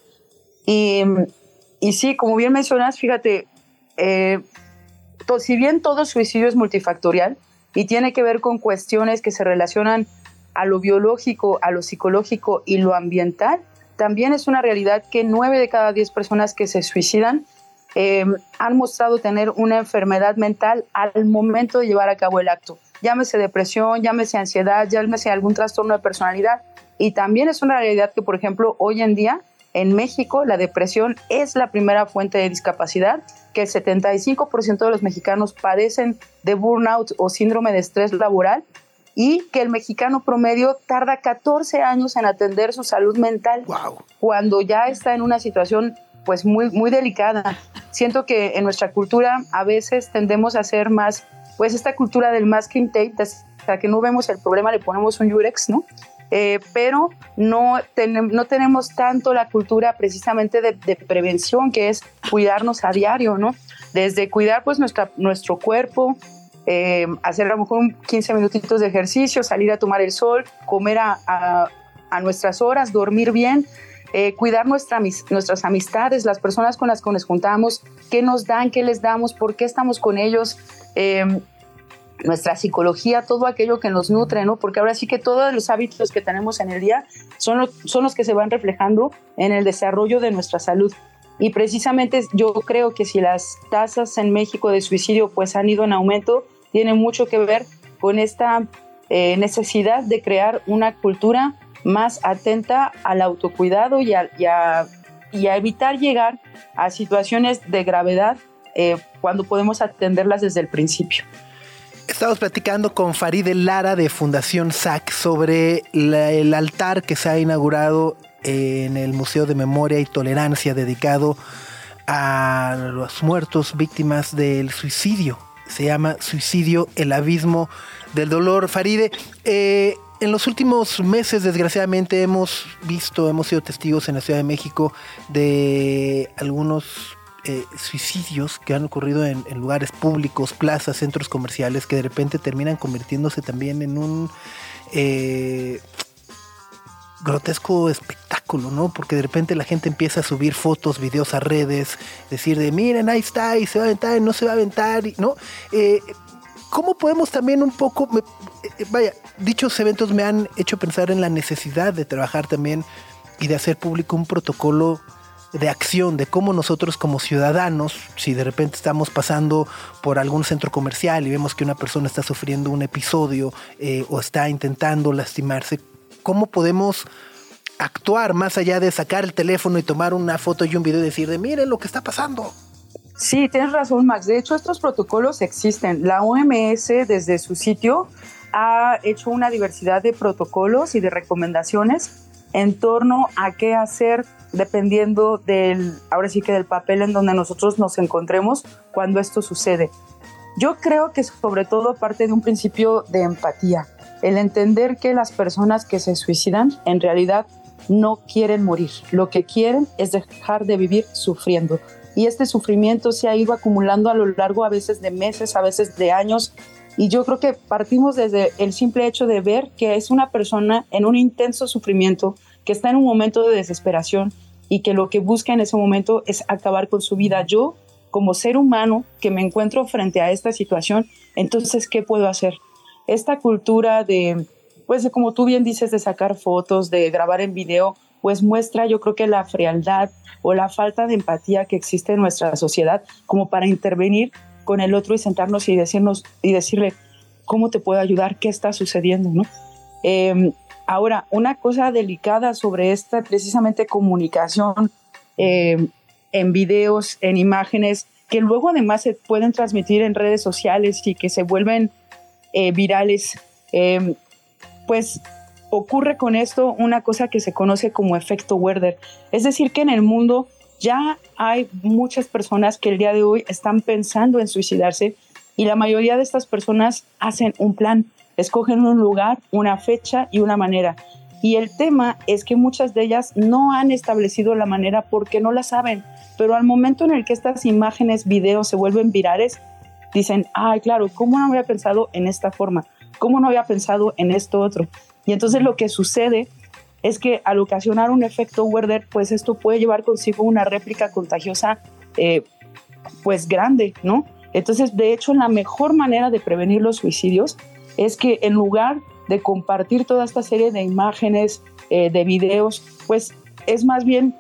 Y, y sí, como bien mencionas, fíjate, eh, to, si bien todo suicidio es multifactorial y tiene que ver con cuestiones que se relacionan a lo biológico, a lo psicológico y lo ambiental, también es una realidad que nueve de cada diez personas que se suicidan eh, han mostrado tener una enfermedad mental al momento de llevar a cabo el acto. Llámese depresión, llámese ansiedad, llámese algún trastorno de personalidad. Y también es una realidad que, por ejemplo, hoy en día en México la depresión es la primera fuente de discapacidad, que el 75% de los mexicanos padecen de burnout o síndrome de estrés laboral y que el mexicano promedio tarda 14 años en atender su salud mental wow. cuando ya está en una situación pues muy, muy delicada. Siento que en nuestra cultura a veces tendemos a ser más, pues esta cultura del masking tape, hasta que no vemos el problema le ponemos un yurex, ¿no? Eh, pero no, ten, no tenemos tanto la cultura precisamente de, de, prevención, que es cuidarnos a diario, ¿no? Desde cuidar pues nuestra, nuestro cuerpo, eh, hacer a lo mejor un 15 minutitos de ejercicio, salir a tomar el sol, comer a, a, a nuestras horas, dormir bien, eh, cuidar nuestra, nuestras amistades, las personas con las que nos juntamos, qué nos dan, qué les damos, por qué estamos con ellos, eh, nuestra psicología, todo aquello que nos nutre, ¿no? Porque ahora sí que todos los hábitos que tenemos en el día son, lo, son los que se van reflejando en el desarrollo de nuestra salud. Y precisamente yo creo que si las tasas en México de suicidio pues han ido en aumento, tiene mucho que ver con esta eh, necesidad de crear una cultura más atenta al autocuidado y a, y a, evitar llegar a situaciones de gravedad eh, cuando podemos atenderlas desde el principio. Estamos platicando con Faride Lara de Fundación SAC sobre el altar que se ha inaugurado en el Museo de Memoria y Tolerancia dedicado a los muertos víctimas del suicidio. Se llama Suicidio, el abismo del dolor. Faride, eh, en los últimos meses, desgraciadamente, hemos visto, hemos sido testigos en la Ciudad de México de algunos eh, suicidios que han ocurrido en, lugares públicos, plazas, centros comerciales, que de repente terminan convirtiéndose también en un eh, grotesco espectáculo, ¿no? Porque de repente la gente empieza a subir fotos, videos a redes, decir de miren, ahí está, y se va a aventar, y no se va a aventar, ¿no? Eh, ¿Cómo podemos también un poco, eh, vaya, dichos eventos me han hecho pensar en la necesidad de trabajar también y de hacer público un protocolo de acción, de cómo nosotros como ciudadanos, si de repente estamos pasando por algún centro comercial y vemos que una persona está sufriendo un episodio eh, o está intentando lastimarse, cómo podemos actuar más allá de sacar el teléfono y tomar una foto y un video y decir de miren lo que está pasando. Sí, tienes razón, Max. De hecho, estos protocolos existen. La OMS desde su sitio ha hecho una diversidad de protocolos y de recomendaciones en torno a qué hacer dependiendo del, ahora sí que del papel en donde nosotros nos encontremos cuando esto sucede. Yo creo que sobre todo parte de un principio de empatía el entender que las personas que se suicidan en realidad no quieren morir, lo que quieren es dejar de vivir sufriendo. Y este sufrimiento se ha ido acumulando a lo largo a veces de meses, a veces de años. Y yo creo que partimos desde el simple hecho de ver que es una persona en un intenso sufrimiento, que está en un momento de desesperación y que lo que busca en ese momento es acabar con su vida. Yo, como ser humano que me encuentro frente a esta situación, entonces, ¿qué puedo hacer? Esta cultura de, pues como tú bien dices, de sacar fotos, de grabar en video, pues muestra yo creo que la frialdad o la falta de empatía que existe en nuestra sociedad como para intervenir con el otro y sentarnos y decirnos y decirle cómo te puedo ayudar, qué está sucediendo, ¿no? Em, ahora, una cosa delicada sobre esta precisamente comunicación em, en videos, en imágenes, que luego además se pueden transmitir en redes sociales y que se vuelven eh, virales, em, pues ocurre con esto una cosa que se conoce como efecto Werder. Es decir, que en el mundo ya hay muchas personas que el día de hoy están pensando en suicidarse y la mayoría de estas personas hacen un plan, escogen un lugar, una fecha y una manera. Y el tema es que muchas de ellas no han establecido la manera porque no la saben, pero al momento en el que estas imágenes, videos se vuelven virales, dicen, ay, claro, ¿cómo no había pensado en esta forma? ¿Cómo no había pensado en esto otro? Y entonces lo que sucede es que al ocasionar un efecto Werder, pues esto puede llevar consigo una réplica contagiosa, eh, pues grande, ¿no? Entonces, de hecho, la mejor manera de prevenir los suicidios es que en lugar de compartir toda esta serie de imágenes, eh, de videos, pues es más bien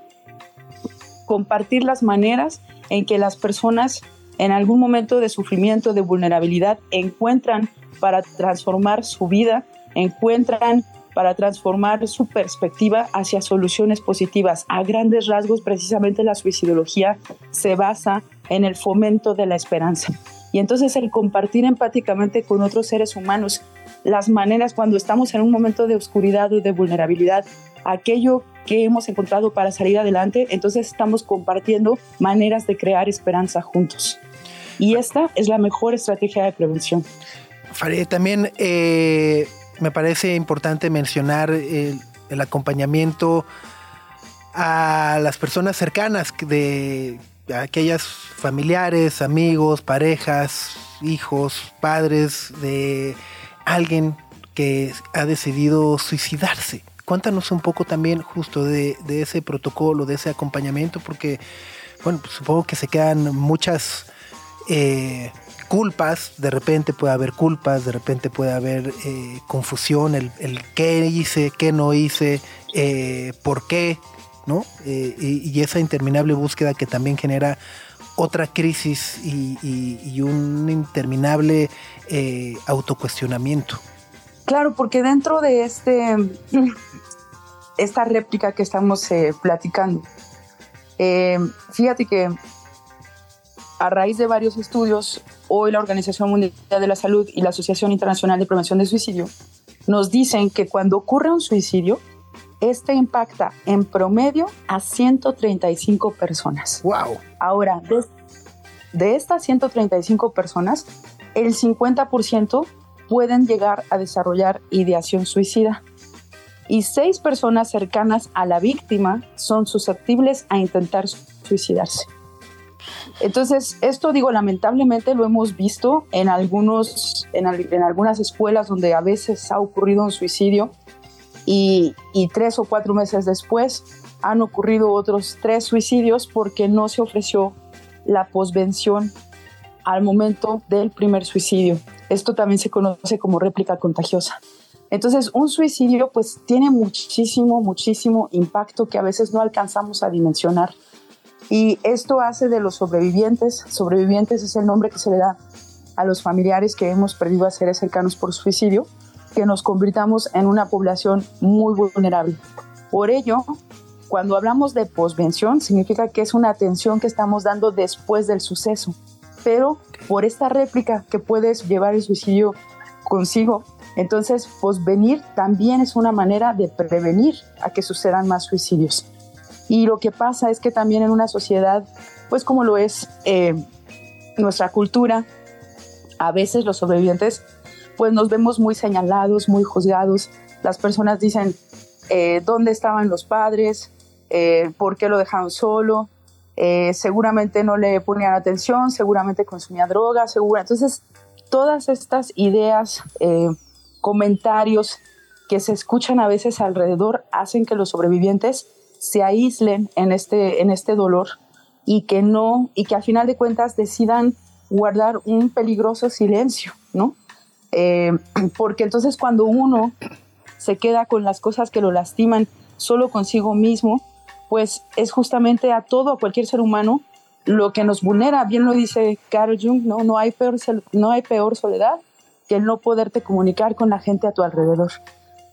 compartir las maneras en que las personas en algún momento de sufrimiento, de vulnerabilidad, encuentran para transformar su vida, encuentran para transformar su perspectiva hacia soluciones positivas. A grandes rasgos, precisamente la suicidología se basa en el fomento de la esperanza. Y entonces el compartir empáticamente con otros seres humanos las maneras cuando estamos en un momento de oscuridad o de vulnerabilidad, aquello que hemos encontrado para salir adelante, entonces estamos compartiendo maneras de crear esperanza juntos. Y esta es la mejor estrategia de prevención. Farid, también eh, me parece importante mencionar el, acompañamiento a las personas cercanas de aquellas familiares, amigos, parejas, hijos, padres de alguien que ha decidido suicidarse. Cuéntanos un poco también justo de, ese protocolo, de ese acompañamiento, porque, bueno, pues supongo que se quedan muchas eh, culpas, de repente puede haber culpas, de repente puede haber eh, confusión, el, qué hice, qué no hice, eh, por qué, ¿no? Y, esa interminable búsqueda que también genera otra crisis y, un interminable autocuestionamiento. Claro, porque dentro de este, esta réplica que estamos platicando, fíjate que a raíz de varios estudios, hoy la Organización Mundial de la Salud y la Asociación Internacional de Prevención de Suicidio nos dicen que cuando ocurre un suicidio, este impacta en promedio a 135 personas. ¡Wow! Ahora, de, de estas 135 personas, el 50% pueden llegar a desarrollar ideación suicida y seis personas cercanas a la víctima son susceptibles a intentar suicidarse. Entonces, esto digo, lamentablemente lo hemos visto en, algunos, en, algunas escuelas donde a veces ha ocurrido un suicidio y, y, tres o cuatro meses después han ocurrido otros tres suicidios porque no se ofreció la posvención al momento del primer suicidio. Esto también se conoce como réplica contagiosa. Entonces, un suicidio pues tiene muchísimo, muchísimo impacto que a veces no alcanzamos a dimensionar. Y esto hace de los sobrevivientes, sobrevivientes es el nombre que se le da a los familiares que hemos perdido a seres cercanos por suicidio, que nos convirtamos en una población muy vulnerable. Por ello, cuando hablamos de posvención, significa que es una atención que estamos dando después del suceso. Pero por esta réplica que puedes llevar el suicidio consigo, entonces posvenir también es una manera de prevenir a que sucedan más suicidios. Y lo que pasa es que también en una sociedad, pues como lo es eh, nuestra cultura, a veces los sobrevivientes pues nos vemos muy señalados, muy juzgados. Las personas dicen, eh, ¿dónde estaban los padres? Eh, ¿Por qué lo dejaron solo? Eh, seguramente no le ponían atención, seguramente consumía drogas, segura. Entonces, todas estas ideas, comentarios que se escuchan a veces alrededor hacen que los sobrevivientes se aíslen en este, en este dolor y que no, y que al final de cuentas decidan guardar un peligroso silencio, ¿no? Eh, porque entonces cuando uno se queda con las cosas que lo lastiman solo consigo mismo, pues es justamente a todo, a cualquier ser humano, lo que nos vulnera. Bien lo dice Carl Jung, ¿no? No hay peor, no hay peor soledad que el no poderte comunicar con la gente a tu alrededor.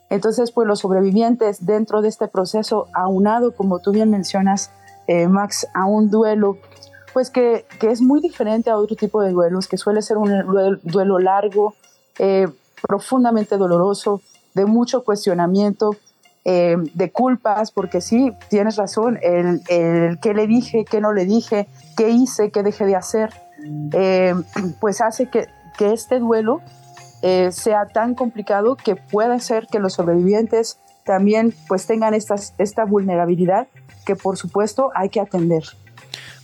Entonces, pues los sobrevivientes dentro de este proceso, aunado, como tú bien mencionas, eh, Max, a un duelo, pues que, que, es muy diferente a otro tipo de duelos, que suele ser un duelo largo, eh, profundamente doloroso, de mucho cuestionamiento, eh, de culpas, porque sí, tienes razón, el, el qué le dije, qué no le dije, qué hice, qué dejé de hacer, pues hace que, que este duelo eh, sea tan complicado que puede ser que los sobrevivientes también pues tengan estas, esta vulnerabilidad que por supuesto hay que atender.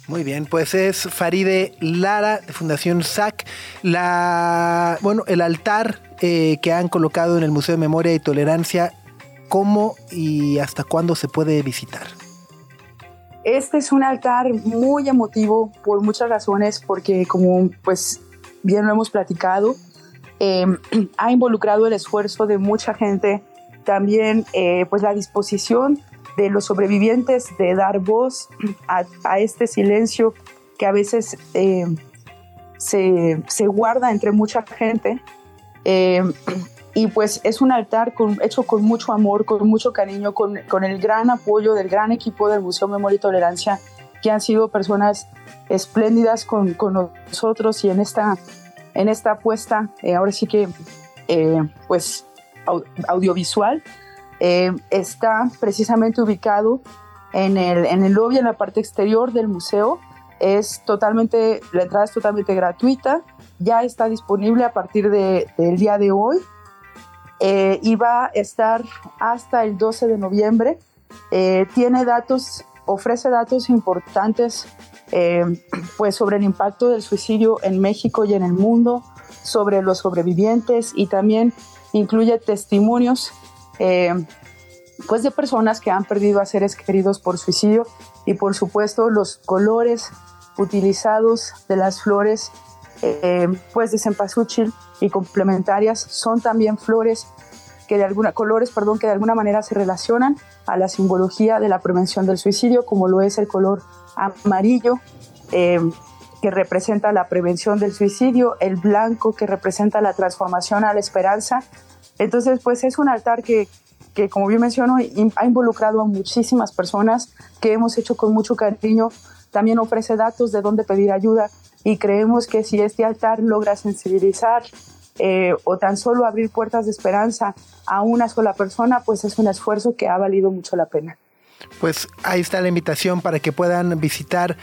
Muy bien, pues es Faride Lara de Fundación SAC. La, bueno, el altar eh, que han colocado en el Museo de Memoria y Tolerancia cómo y hasta cuándo se puede visitar? Este es un altar muy emotivo por muchas razones, porque como pues bien lo hemos platicado, eh, ha involucrado el esfuerzo de mucha gente, también eh, pues la disposición de los sobrevivientes de dar voz a, este silencio que a veces eh, se, guarda entre mucha gente. Eh, y pues es un altar hecho con mucho amor, con mucho cariño, con, con, el gran apoyo del gran equipo del Museo Memoria y Tolerancia, que han sido personas espléndidas con, con nosotros y en esta, en esta apuesta, eh, ahora sí que, eh, pues, audiovisual, eh, está precisamente ubicado en el, en el lobby, en la parte exterior del museo. Es totalmente, la entrada es totalmente gratuita, ya está disponible a partir de, del día de hoy eh, y va a estar hasta el 12 de noviembre. Eh, tiene datos, ofrece datos importantes eh, pues sobre el impacto del suicidio en México y en el mundo, sobre los sobrevivientes y también incluye testimonios eh, pues de personas que han perdido a seres queridos por suicidio y por supuesto los colores utilizados de las flores eh, pues de cempasúchil y complementarias son también flores que de alguna colores, perdón, que de alguna manera se relacionan a la simbología de la prevención del suicidio, como lo es el color amarillo eh, que representa la prevención del suicidio, el blanco que representa la transformación a la esperanza Entonces, pues es un altar que, que como bien menciono, ha involucrado a muchísimas personas que hemos hecho con mucho cariño. También ofrece datos de dónde pedir ayuda y creemos que si este altar logra sensibilizar eh, o tan solo abrir puertas de esperanza a una sola persona, pues es un esfuerzo que ha valido mucho la pena. Pues ahí está la invitación para que puedan visitar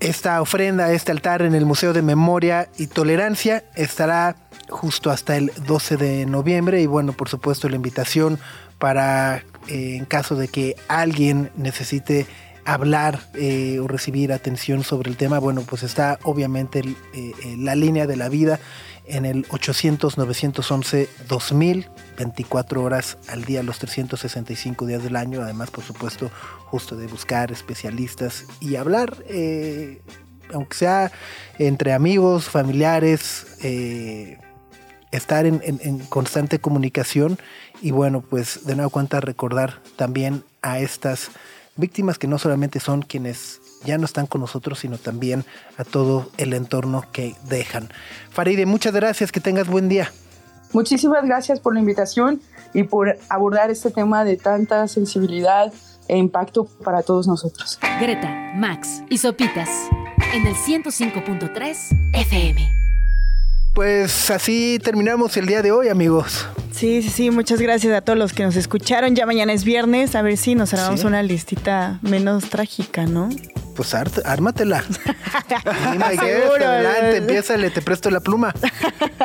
esta ofrenda, este altar en el Museo de Memoria y Tolerancia. Estará justo hasta el 12 de noviembre y bueno, por supuesto la invitación para eh, en caso de que alguien necesite hablar eh, o recibir atención sobre el tema, bueno, pues está obviamente la línea de la vida en el 800-911-2000, 24 horas al día, los 365 días del año. Además, por supuesto, justo de buscar especialistas y hablar, eh, aunque sea entre amigos, familiares, eh, estar en, en, constante comunicación y bueno, pues de nuevo cuenta recordar también a estas víctimas que no solamente son quienes ya no están con nosotros, sino también a todo el entorno que dejan. Faride, muchas gracias, que tengas buen día. Muchísimas gracias por la invitación y por abordar este tema de tanta sensibilidad e impacto para todos nosotros. Greta, Max y Sopitas en el 105.3 FM. Pues así terminamos el día de hoy, amigos. Sí, sí, sí, muchas gracias a todos los que nos escucharon. Ya mañana es viernes, a ver si nos armamos una listita menos trágica, ¿no? Pues ármatela. Seguro. Adelante, empieza, te presto la pluma.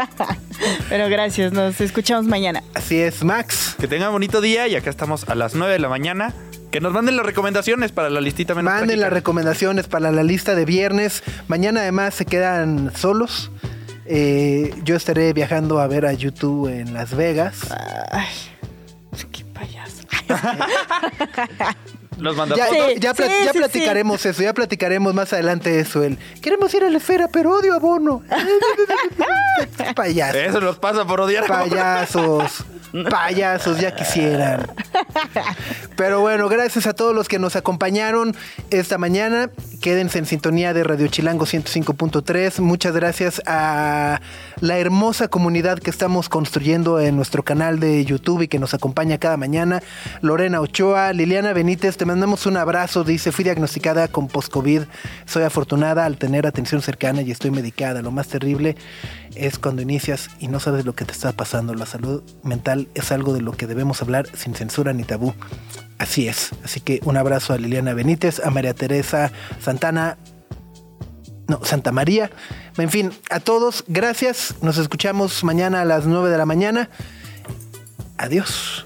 Pero gracias, nos escuchamos mañana. Así es, Max. Que tengan bonito día y acá estamos a las 9 de la mañana. Que nos manden las recomendaciones para la listita menos Manden las recomendaciones para la lista de viernes. Mañana además se quedan solos. Eh, yo estaré viajando a ver a YouTube en Las Vegas. Ay, qué payaso. Los manda ya, ya, platicaremos eso, ya platicaremos más adelante eso. El, queremos ir a la esfera, pero odio a Bono. Payasos. Eso nos pasa por odiar a Payasos. Payasos, ya quisieran. Pero bueno, gracias a todos los que nos acompañaron esta mañana. Quédense en sintonía de Radio Chilango 105.3. Muchas gracias a la hermosa comunidad que estamos construyendo en nuestro canal de YouTube y que nos acompaña cada mañana. Lorena Ochoa, Liliana Benítez, te mandamos un abrazo. Dice, fui diagnosticada con post-COVID. Soy afortunada al tener atención cercana y estoy medicada. Lo más terrible es cuando inicias y no sabes lo que te está pasando. La salud mental es algo de lo que debemos hablar sin censura ni tabú. Así es. Así que un abrazo a Liliana Benítez, a María Teresa Santana, no, Santa María. En fin, a todos, gracias. Nos escuchamos mañana a las 9 de la mañana. Adiós.